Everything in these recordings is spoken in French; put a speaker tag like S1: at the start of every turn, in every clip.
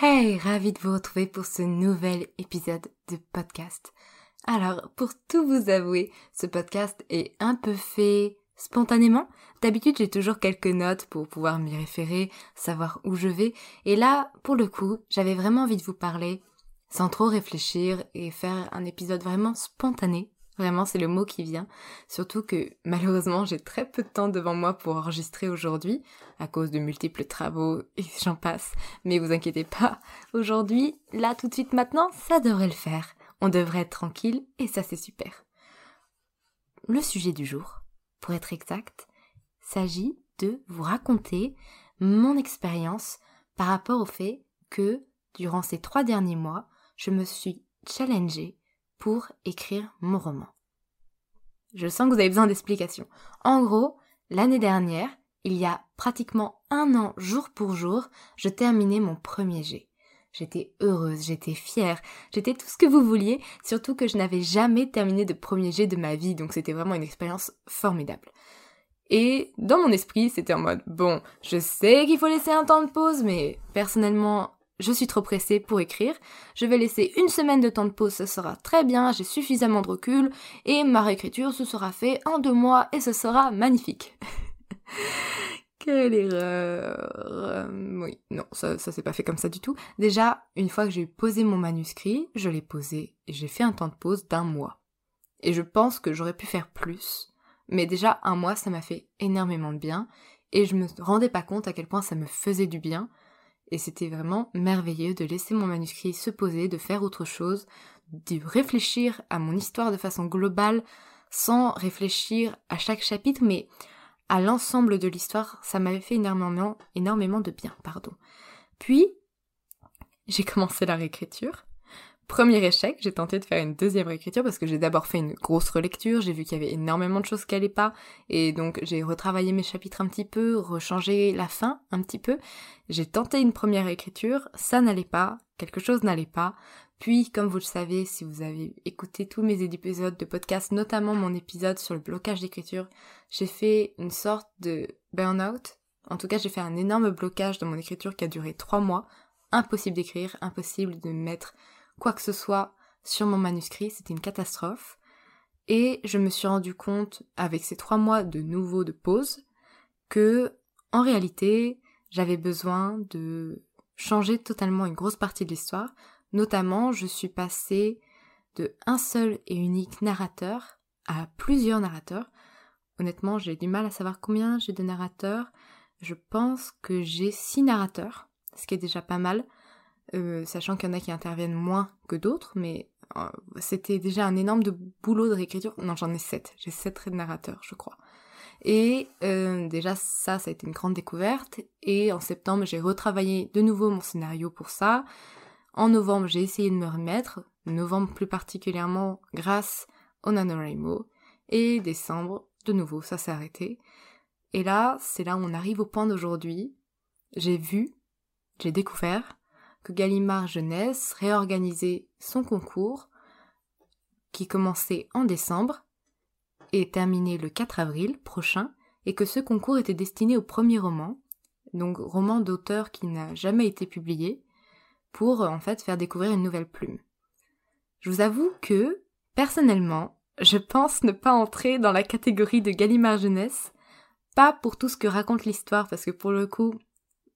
S1: Hey, ravi de vous retrouver pour ce nouvel épisode de podcast. Alors, pour tout vous avouer, ce podcast est un peu fait spontanément. D'habitude, j'ai toujours quelques notes pour pouvoir m'y référer, savoir où je vais. Et là, pour le coup, j'avais vraiment envie de vous parler sans trop réfléchir et faire un épisode vraiment spontané. Vraiment, c'est le mot qui vient. Surtout que malheureusement, j'ai très peu de temps devant moi pour enregistrer aujourd'hui, à cause de multiples travaux et j'en passe. Mais vous inquiétez pas, aujourd'hui, là, tout de suite maintenant, ça devrait le faire. On devrait être tranquille et ça c'est super. Le sujet du jour, pour être exact, s'agit de vous raconter mon expérience par rapport au fait que, durant ces trois derniers mois, je me suis challengée pour écrire mon roman. Je sens que vous avez besoin d'explications. En gros, l'année dernière, il y a pratiquement un an jour pour jour, je terminais mon premier jet. J'étais heureuse, j'étais fière, j'étais tout ce que vous vouliez, surtout que je n'avais jamais terminé de premier jet de ma vie, donc c'était vraiment une expérience formidable. Et dans mon esprit, c'était en mode, bon, je sais qu'il faut laisser un temps de pause, mais personnellement, je suis trop pressée pour écrire, je vais laisser une semaine de temps de pause, ce sera très bien, j'ai suffisamment de recul, et ma réécriture se sera fait en deux mois et ce sera magnifique. Quelle erreur. Euh, oui, non, ça, ça s'est pas fait comme ça du tout. Déjà, une fois que j'ai posé mon manuscrit, je l'ai posé et j'ai fait un temps de pause d'un mois. Et je pense que j'aurais pu faire plus. Mais déjà, un mois, ça m'a fait énormément de bien. Et je me rendais pas compte à quel point ça me faisait du bien et c'était vraiment merveilleux de laisser mon manuscrit se poser, de faire autre chose, de réfléchir à mon histoire de façon globale sans réfléchir à chaque chapitre, mais à l'ensemble de l'histoire, ça m'avait fait énormément, énormément de bien, pardon. Puis, j'ai commencé la réécriture, Premier échec, j'ai tenté de faire une deuxième réécriture parce que j'ai d'abord fait une grosse relecture, j'ai vu qu'il y avait énormément de choses qui allaient pas, et donc j'ai retravaillé mes chapitres un petit peu, rechangé la fin un petit peu. J'ai tenté une première écriture, ça n'allait pas, quelque chose n'allait pas. Puis, comme vous le savez, si vous avez écouté tous mes épisodes de podcast, notamment mon épisode sur le blocage d'écriture, j'ai fait une sorte de burn-out. En tout cas, j'ai fait un énorme blocage dans mon écriture qui a duré trois mois. Impossible d'écrire, impossible de mettre quoi que ce soit sur mon manuscrit, c'était une catastrophe. Et je me suis rendu compte, avec ces trois mois de nouveau de pause, que, en réalité, j'avais besoin de changer totalement une grosse partie de l'histoire. Notamment, je suis passée de un seul et unique narrateur à plusieurs narrateurs. Honnêtement, j'ai du mal à savoir combien j'ai de narrateurs. Je pense que j'ai six narrateurs, ce qui est déjà pas mal. Euh, sachant qu'il y en a qui interviennent moins que d'autres, mais Euh, c'était déjà un énorme de boulot de réécriture. Non, j'en ai sept. J'ai sept narrateurs, je crois. Et euh, déjà, ça, ça a été une grande découverte. Et en septembre, j'ai retravaillé de nouveau mon scénario pour ça. En novembre, j'ai essayé de me remettre. Novembre plus particulièrement grâce au NaNoWriMo. Et décembre, de nouveau, ça s'est arrêté. Et là, c'est là où on arrive au point d'aujourd'hui. J'ai vu, j'ai découvert que Gallimard Jeunesse réorganisait son concours qui commençait en décembre et terminait le 4 avril prochain et que ce concours était destiné au premier roman, donc roman d'auteur qui n'a jamais été publié, pour en fait faire découvrir une nouvelle plume. Je vous avoue que, personnellement, je pense ne pas entrer dans la catégorie de Gallimard Jeunesse, pas pour tout ce que raconte l'histoire, parce que pour le coup,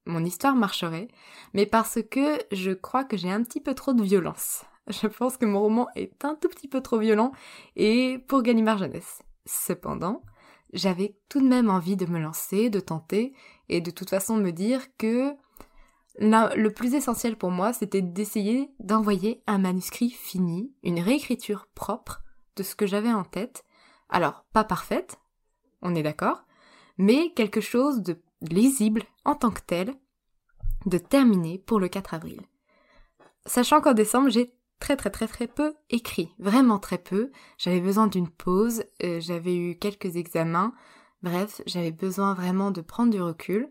S1: mon histoire marcherait, mais parce que je crois que j'ai un petit peu trop de violence. Je pense que mon roman est un tout petit peu trop violent, et pour Gallimard Jeunesse. Cependant, j'avais tout de même envie de me lancer, de tenter, et de toute façon me dire que le plus essentiel pour moi, c'était d'essayer d'envoyer un manuscrit fini, une réécriture propre de ce que j'avais en tête. Alors, pas parfaite, on est d'accord, mais quelque chose de lisible en tant que tel, de terminé pour le 4 avril. Sachant qu'en décembre, j'ai très très très très peu écrit, vraiment très peu. J'avais besoin d'une pause, euh, j'avais eu quelques examens, bref, j'avais besoin vraiment de prendre du recul.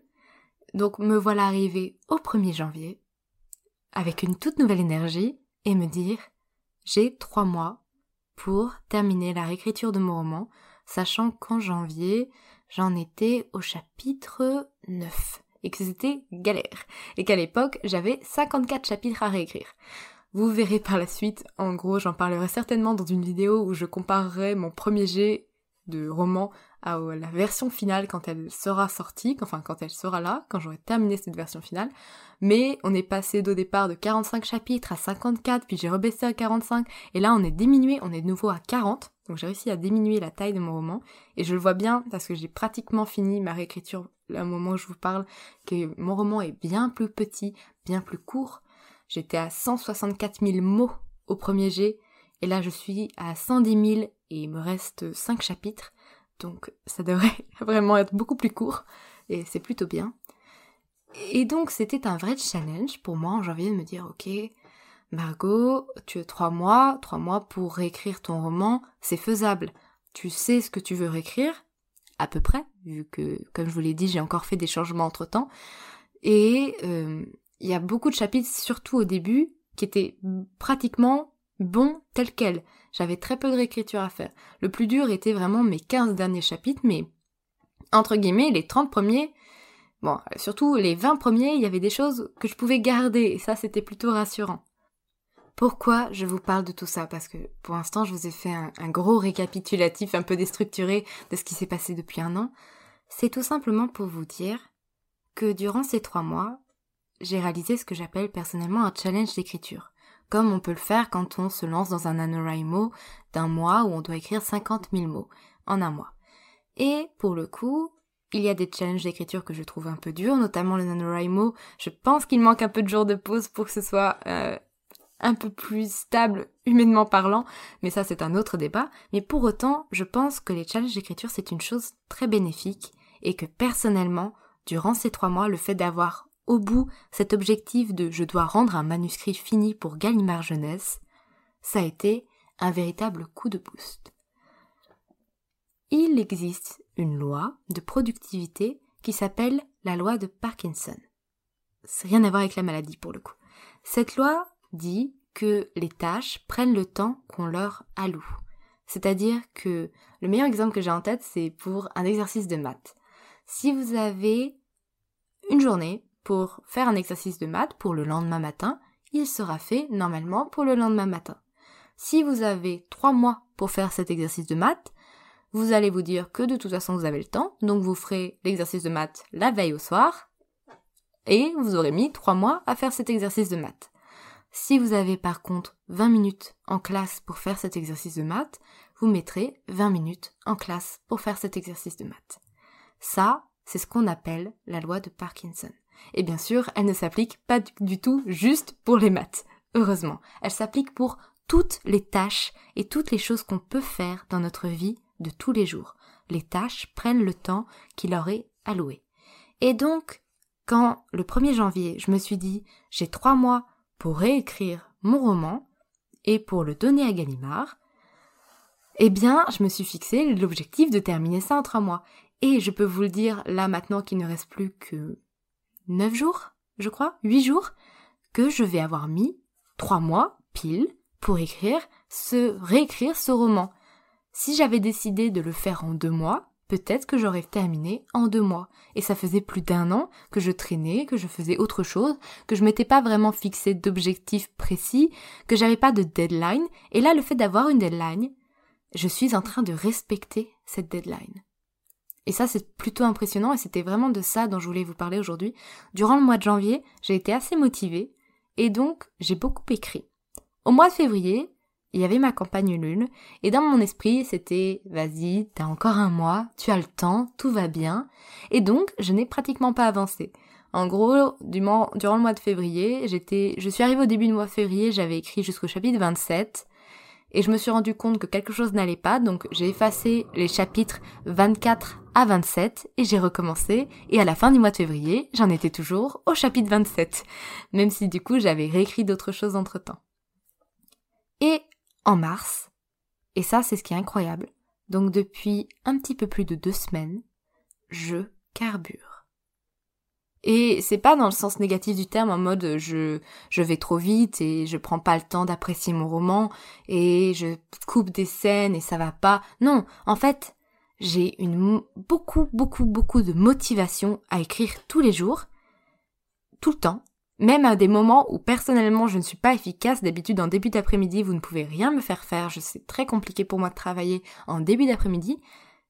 S1: Donc me voilà arrivée au 1er janvier, avec une toute nouvelle énergie, et me dire, j'ai trois mois pour terminer la réécriture de mon roman, sachant qu'en janvier, j'en étais au chapitre 9 et que c'était galère et qu'à l'époque j'avais 54 chapitres à réécrire. Vous verrez par la suite, en gros j'en parlerai certainement dans une vidéo où je comparerai mon premier jet de roman à la version finale quand elle sera sortie, enfin quand elle sera là, quand j'aurai terminé cette version finale. Mais on est passé d'au départ de 45 chapitres à 54, puis j'ai rebaissé à 45, et là on est diminué, on est de nouveau à 40. Donc j'ai réussi à diminuer la taille de mon roman, et je le vois bien parce que j'ai pratiquement fini ma réécriture au moment où je vous parle, que mon roman est bien plus petit, bien plus court. J'étais à 164 000 mots au premier jet, et là je suis à 110 000 il me reste 5 chapitres. Donc ça devrait vraiment être beaucoup plus court et c'est plutôt bien. Et donc c'était un vrai challenge pour moi en janvier de me dire ok Margot, tu as trois mois, trois mois pour réécrire ton roman, c'est faisable. Tu sais ce que tu veux réécrire, à peu près, vu que, comme je vous l'ai dit, j'ai encore fait des changements entre temps. Et euh, il y a beaucoup de chapitres, surtout au début, qui étaient pratiquement bons tels quels. J'avais très peu de réécriture à faire. Le plus dur était vraiment mes 15 derniers chapitres, mais entre guillemets, les 30 premiers, bon, surtout les 20 premiers, il y avait des choses que je pouvais garder, et ça c'était plutôt rassurant. Pourquoi je vous parle de tout ça? Parce que pour l'instant, je vous ai fait un, un, gros récapitulatif un peu déstructuré de ce qui s'est passé depuis un an. C'est tout simplement pour vous dire que durant ces trois mois, j'ai réalisé ce que j'appelle personnellement un challenge d'écriture comme on peut le faire quand on se lance dans un NaNoWriMo d'un mois où on doit écrire 50 000 mots en un mois. Et pour le coup, il y a des challenges d'écriture que je trouve un peu durs, notamment le NaNoWriMo. Je pense qu'il manque un peu de jours de pause pour que ce soit euh, un peu plus stable humainement parlant, mais ça c'est un autre débat. Mais pour autant, je pense que les challenges d'écriture c'est une chose très bénéfique et que personnellement, durant ces trois mois, le fait d'avoir au bout cet objectif de je dois rendre un manuscrit fini pour Gallimard Jeunesse, ça a été un véritable coup de boost. Il existe une loi de productivité qui s'appelle la loi de Parkinson. C'est rien à voir avec la maladie pour le coup. Cette loi dit que les tâches prennent le temps qu'on leur alloue. C'est-à-dire que le meilleur exemple que j'ai en tête, c'est pour un exercice de maths. Si vous avez une journée pour faire un exercice de maths pour le lendemain matin, il sera fait normalement pour le lendemain matin. Si vous avez trois mois pour faire cet exercice de maths, vous allez vous dire que de toute façon vous avez le temps, donc vous ferez l'exercice de maths la veille au soir, et vous aurez mis trois mois à faire cet exercice de maths. Si vous avez par contre 20 minutes en classe pour faire cet exercice de maths, vous mettrez 20 minutes en classe pour faire cet exercice de maths. Ça, c'est ce qu'on appelle la loi de Parkinson. Et bien sûr, elle ne s'applique pas du tout juste pour les maths. Heureusement, elle s'applique pour toutes les tâches et toutes les choses qu'on peut faire dans notre vie de tous les jours. Les tâches prennent le temps qui leur est alloué. Et donc, quand le 1er janvier, je me suis dit, j'ai trois mois pour réécrire mon roman et pour le donner à Gallimard, eh bien, je me suis fixé l'objectif de terminer ça en trois mois. Et je peux vous le dire là maintenant qu'il ne reste plus que neuf jours, je crois, huit jours, que je vais avoir mis trois mois pile pour écrire ce, réécrire ce roman. Si j'avais décidé de le faire en deux mois, peut-être que j'aurais terminé en deux mois. Et ça faisait plus d'un an que je traînais, que je faisais autre chose, que je m'étais pas vraiment fixé d'objectifs précis, que j'avais pas de deadline. Et là, le fait d'avoir une deadline, je suis en train de respecter cette deadline. Et ça, c'est plutôt impressionnant et c'était vraiment de ça dont je voulais vous parler aujourd'hui. Durant le mois de janvier, j'ai été assez motivée et donc j'ai beaucoup écrit. Au mois de février, il y avait ma campagne lune et dans mon esprit, c'était vas-y, t'as encore un mois, tu as le temps, tout va bien. Et donc, je n'ai pratiquement pas avancé. En gros, durant le mois de février, j'étais, je suis arrivée au début du mois de février, j'avais écrit jusqu'au chapitre 27 et je me suis rendu compte que quelque chose n'allait pas, donc j'ai effacé les chapitres 24 à 27 et j'ai recommencé et à la fin du mois de février, j'en étais toujours au chapitre 27, même si du coup j'avais réécrit d'autres choses entre-temps. Et en mars, et ça c'est ce qui est incroyable, donc depuis un petit peu plus de deux semaines, je carbure. Et c'est pas dans le sens négatif du terme en mode je je vais trop vite et je prends pas le temps d'apprécier mon roman et je coupe des scènes et ça va pas. Non, en fait, j'ai une beaucoup beaucoup beaucoup de motivation à écrire tous les jours, tout le temps, même à des moments où personnellement je ne suis pas efficace. D'habitude en début d'après-midi, vous ne pouvez rien me faire faire. Je sais très compliqué pour moi de travailler en début d'après-midi.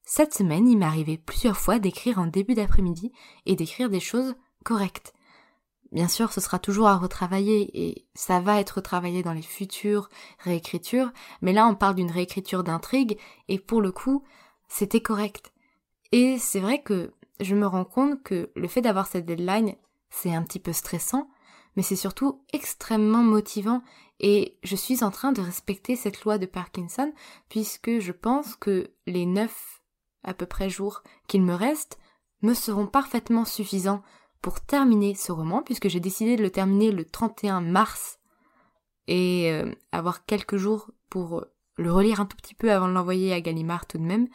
S1: Cette semaine, il m'est arrivé plusieurs fois d'écrire en début d'après-midi et d'écrire des choses correctes. Bien sûr, ce sera toujours à retravailler et ça va être retravaillé dans les futures réécritures, mais là on parle d'une réécriture d'intrigue et pour le coup, c'était correct. Et c'est vrai que je me rends compte que le fait d'avoir cette deadline, c'est un petit peu stressant, mais c'est surtout extrêmement motivant et je suis en train de respecter cette loi de Parkinson puisque je pense que les neuf à peu près jours qu'il me reste me seront parfaitement suffisants pour terminer ce roman, puisque j'ai décidé de le terminer le 31 mars et euh, avoir quelques jours pour le relire un tout petit peu avant de l'envoyer à Gallimard tout de même.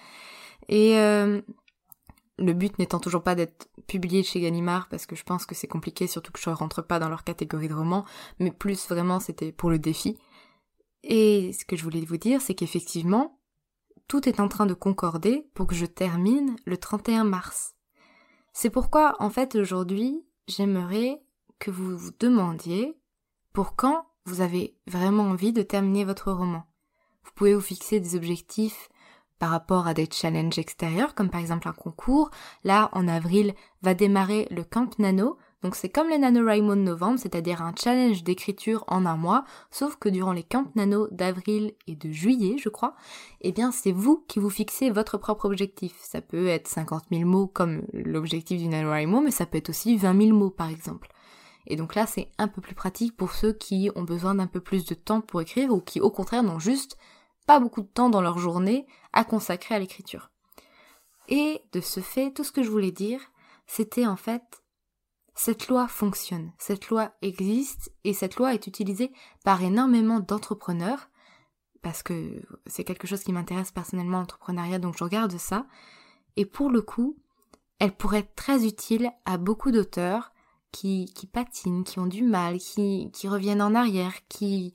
S1: Et euh, le but n'étant toujours pas d'être publié chez Gallimard, parce que je pense que c'est compliqué, surtout que je ne rentre pas dans leur catégorie de romans, mais plus vraiment c'était pour le défi. Et ce que je voulais vous dire, c'est qu'effectivement, tout est en train de concorder pour que je termine le 31 mars. C'est pourquoi, en fait, aujourd'hui, j'aimerais que vous vous demandiez pour quand vous avez vraiment envie de terminer votre roman. Vous pouvez vous fixer des objectifs par rapport à des challenges extérieurs, comme par exemple un concours. Là, en avril, va démarrer le Camp Nano, donc c'est comme les NaNoWriMo de novembre, c'est-à-dire un challenge d'écriture en un mois, sauf que durant les camps nano d'avril et de juillet, je crois, eh bien c'est vous qui vous fixez votre propre objectif. Ça peut être 50 000 mots comme l'objectif du NaNoWriMo, mais ça peut être aussi 20 000 mots par exemple. Et donc là c'est un peu plus pratique pour ceux qui ont besoin d'un peu plus de temps pour écrire ou qui au contraire n'ont juste pas beaucoup de temps dans leur journée à consacrer à l'écriture. Et de ce fait, tout ce que je voulais dire, c'était en fait cette loi fonctionne, cette loi existe et cette loi est utilisée par énormément d'entrepreneurs parce que c'est quelque chose qui m'intéresse personnellement l'entrepreneuriat donc je regarde ça et pour le coup elle pourrait être très utile à beaucoup d'auteurs qui, patinent, qui ont du mal, qui, qui reviennent en arrière, qui,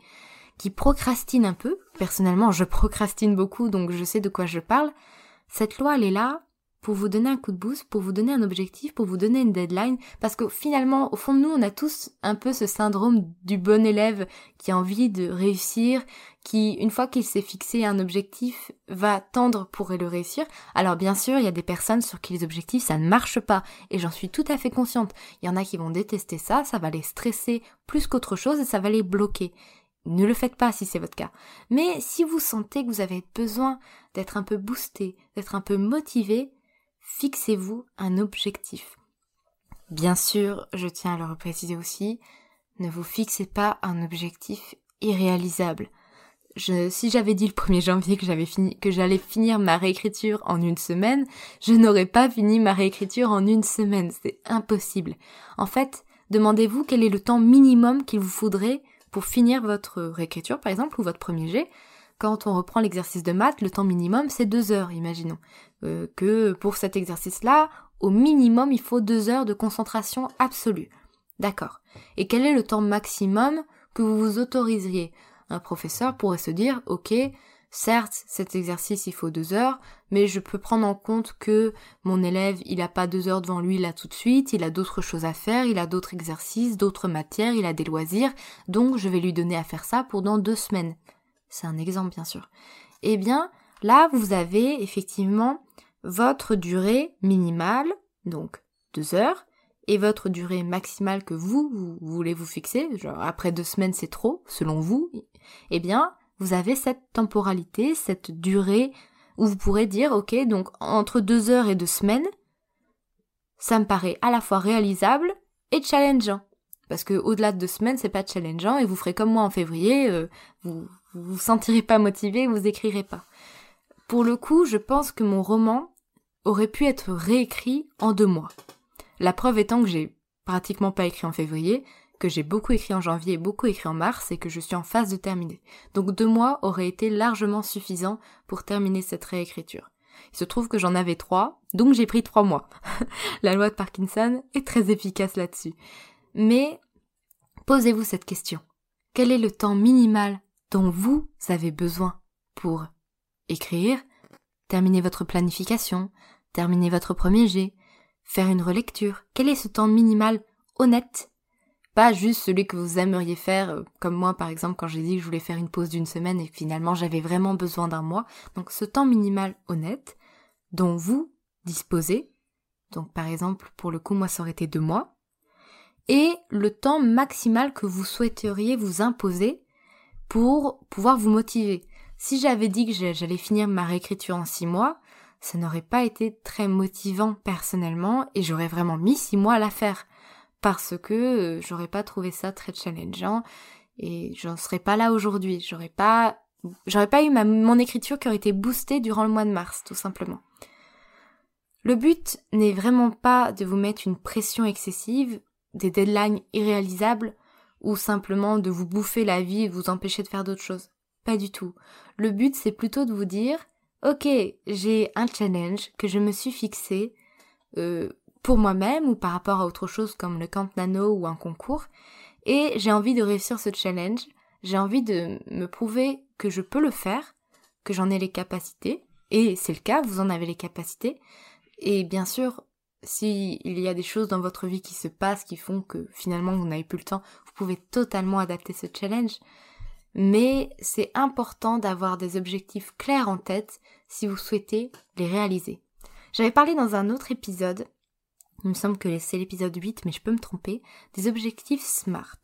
S1: qui procrastinent un peu. Personnellement, je procrastine beaucoup, donc je sais de quoi je parle. Cette loi, elle est là pour vous donner un coup de boost, pour vous donner un objectif, pour vous donner une deadline, parce que finalement, au fond de nous, on a tous un peu ce syndrome du bon élève qui a envie de réussir, qui, une fois qu'il s'est fixé un objectif, va tendre pour le réussir. Alors bien sûr, il y a des personnes sur qui les objectifs, ça ne marche pas, et j'en suis tout à fait consciente. Il y en a qui vont détester ça, ça va les stresser plus qu'autre chose, et ça va les bloquer. Ne le faites pas si c'est votre cas. Mais si vous sentez que vous avez besoin d'être un peu boosté, d'être un peu motivé, fixez-vous un objectif. Bien sûr, je tiens à le repréciser aussi, ne vous fixez pas un objectif irréalisable. si j'avais dit le 1er janvier que j'avais fini, que j'allais finir ma réécriture en une semaine, je n'aurais pas fini ma réécriture en une semaine. C'est impossible. En fait, demandez-vous quel est le temps minimum qu'il vous faudrait pour finir votre réécriture, par exemple, ou votre premier jet. Quand on reprend l'exercice de maths, le temps minimum, c'est deux heures, imaginons. Euh, que pour cet exercice-là, au minimum, il faut deux heures de concentration absolue. D'accord. Et quel est le temps maximum que vous vous autoriseriez? Un professeur pourrait se dire, ok, certes, cet exercice, il faut deux heures, mais je peux prendre en compte que mon élève, il n'a pas deux heures devant lui là tout de suite, il a d'autres choses à faire, il a d'autres exercices, d'autres matières, il a des loisirs, donc je vais lui donner à faire ça pendant deux semaines. C'est un exemple, bien sûr. Eh bien, là, vous avez effectivement votre durée minimale, donc deux heures, et votre durée maximale que vous, vous voulez vous fixer, genre après deux semaines c'est trop, selon vous, eh bien, vous avez cette temporalité, cette durée où vous pourrez dire, ok, donc entre deux heures et deux semaines, ça me paraît à la fois réalisable et challengeant. Parce que au-delà de deux semaines, c'est pas challengeant et vous ferez comme moi en février, euh, vous, vous vous sentirez pas motivé, vous écrirez pas. Pour le coup, je pense que mon roman aurait pu être réécrit en deux mois. La preuve étant que j'ai pratiquement pas écrit en février, que j'ai beaucoup écrit en janvier et beaucoup écrit en mars et que je suis en phase de terminer. Donc deux mois auraient été largement suffisants pour terminer cette réécriture. Il se trouve que j'en avais trois, donc j'ai pris trois mois. La loi de Parkinson est très efficace là-dessus. Mais posez-vous cette question. Quel est le temps minimal dont vous avez besoin pour écrire, terminer votre planification, terminer votre premier jet, faire une relecture Quel est ce temps minimal honnête? Pas juste celui que vous aimeriez faire, euh, comme moi par exemple quand j'ai dit que je voulais faire une pause d'une semaine et finalement j'avais vraiment besoin d'un mois. Donc ce temps minimal honnête dont vous disposez, donc par exemple pour le coup moi ça aurait été deux mois, et le temps maximal que vous souhaiteriez vous imposer pour pouvoir vous motiver. Si j'avais dit que j'allais finir ma réécriture en six mois, ça n'aurait pas été très motivant personnellement et j'aurais vraiment mis six mois à la faire parce que euh, j'aurais pas trouvé ça très challengeant et j'en serais pas là aujourd'hui. J'aurais pas, pas eu ma, mon écriture qui aurait été boostée durant le mois de mars, tout simplement. Le but n'est vraiment pas de vous mettre une pression excessive, des deadlines irréalisables ou simplement de vous bouffer la vie et vous empêcher de faire d'autres choses. Pas du tout. Le but c'est plutôt de vous dire ok, j'ai un challenge que je me suis fixé euh, pour moi-même ou par rapport à autre chose comme le camp nano ou un concours, et j'ai envie de réussir ce challenge, j'ai envie de me prouver que je peux le faire, que j'en ai les capacités, et c'est le cas, vous en avez les capacités, et bien sûr, s'il y a des choses dans votre vie qui se passent qui font que finalement vous n'avez plus le temps, vous pouvez totalement adapter ce challenge mais c'est important d'avoir des objectifs clairs en tête si vous souhaitez les réaliser. J'avais parlé dans un autre épisode, il me semble que c'est l'épisode 8, mais je peux me tromper, des objectifs SMART.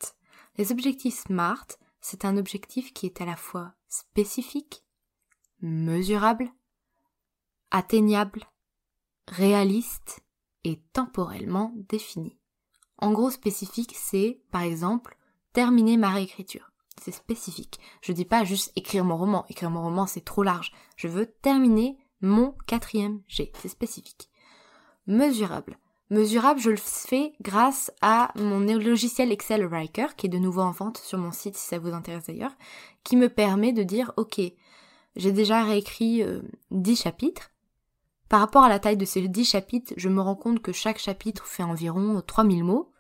S1: Les objectifs SMART, c'est un objectif qui est à la fois spécifique, mesurable, atteignable, réaliste et temporellement défini. En gros, spécifique, c'est, par exemple, terminer ma réécriture c'est spécifique. Je dis pas juste écrire mon roman. Écrire mon roman, c'est trop large. Je veux terminer mon quatrième G. C'est spécifique. Mesurable. Mesurable, je le fais grâce à mon logiciel Excel Writer, qui est de nouveau en vente sur mon site si ça vous intéresse d'ailleurs, qui me permet de dire, ok, j'ai déjà réécrit euh, 10 chapitres. Par rapport à la taille de ces 10 chapitres, je me rends compte que chaque chapitre fait environ 3000 mots.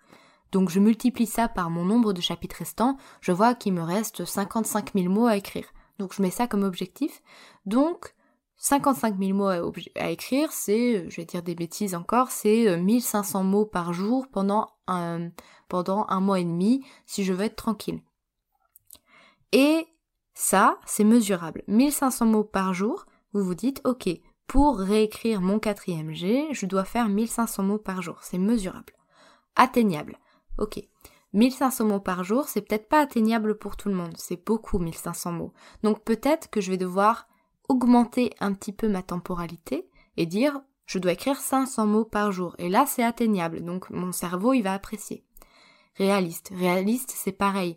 S1: Donc je multiplie ça par mon nombre de chapitres restants, je vois qu'il me reste 55 000 mots à écrire. Donc je mets ça comme objectif. Donc 55 000 mots à, écrire, c'est, je vais dire des bêtises encore, c'est 1500 euh, mots par jour pendant un, pendant un mois et demi si je veux être tranquille. Et ça, c'est mesurable. 1500 mots par jour, vous vous dites, ok, pour réécrire mon quatrième G, je dois faire 1500 mots par jour. C'est mesurable. Atteignable. Ok. 1500 mots par jour, c'est peut-être pas atteignable pour tout le monde. C'est beaucoup 1500 mots. Donc peut-être que je vais devoir augmenter un petit peu ma temporalité et dire je dois écrire 500 mots par jour. Et là, c'est atteignable. Donc mon cerveau, il va apprécier. Réaliste. Réaliste, c'est pareil.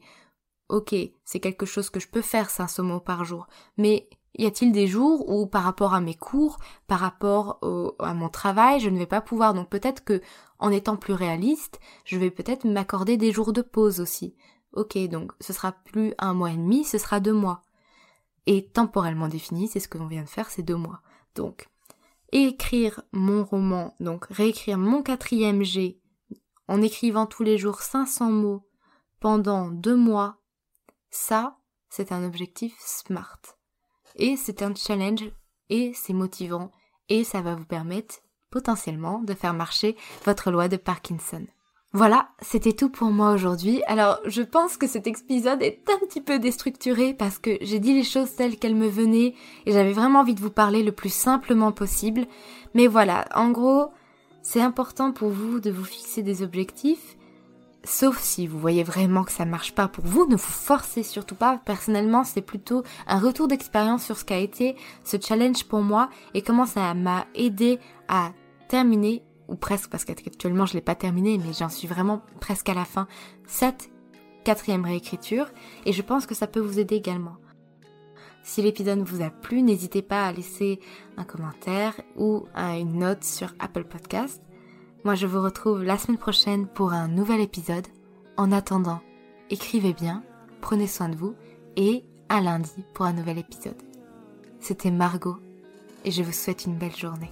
S1: ok, c'est quelque chose que je peux faire 500 mots par jour, mais y a-t-il des jours où par rapport à mes cours, par rapport à mon travail, je ne vais pas pouvoir? Donc peut-être que en étant plus réaliste, je vais peut-être m'accorder des jours de pause aussi. Ok, donc ce sera plus un mois et demi, ce sera deux mois. Et temporellement défini, c'est ce que l'on vient de faire, c'est deux mois. Donc, écrire mon roman, donc réécrire mon quatrième G en écrivant tous les jours 500 mots pendant deux mois, ça, c'est un objectif SMART. Et c'est un challenge et c'est motivant et ça va vous permettre potentiellement de faire marcher votre loi de Parkinson. Voilà, c'était tout pour moi aujourd'hui. Alors, je pense que cet épisode est un petit peu déstructuré parce que j'ai dit les choses telles qu'elles me venaient et j'avais vraiment envie de vous parler le plus simplement possible. Mais voilà, en gros, c'est important pour vous de vous fixer des objectifs Sauf si vous voyez vraiment que ça marche pas pour vous, ne vous forcez surtout pas. Personnellement, c'est plutôt un retour d'expérience sur ce qu'a été ce challenge pour moi et comment ça m'a aidé à terminer, ou presque, parce qu'actuellement je l'ai pas terminé, mais j'en suis vraiment presque à la fin, cette quatrième réécriture, et je pense que ça peut vous aider également. Si l'épisode vous a plu, n'hésitez pas à laisser un commentaire ou une note sur Apple Podcast. Moi, je vous retrouve la semaine prochaine pour un nouvel épisode. En attendant, écrivez bien, prenez soin de vous et à lundi pour un nouvel épisode. C'était Margot et je vous souhaite une belle journée.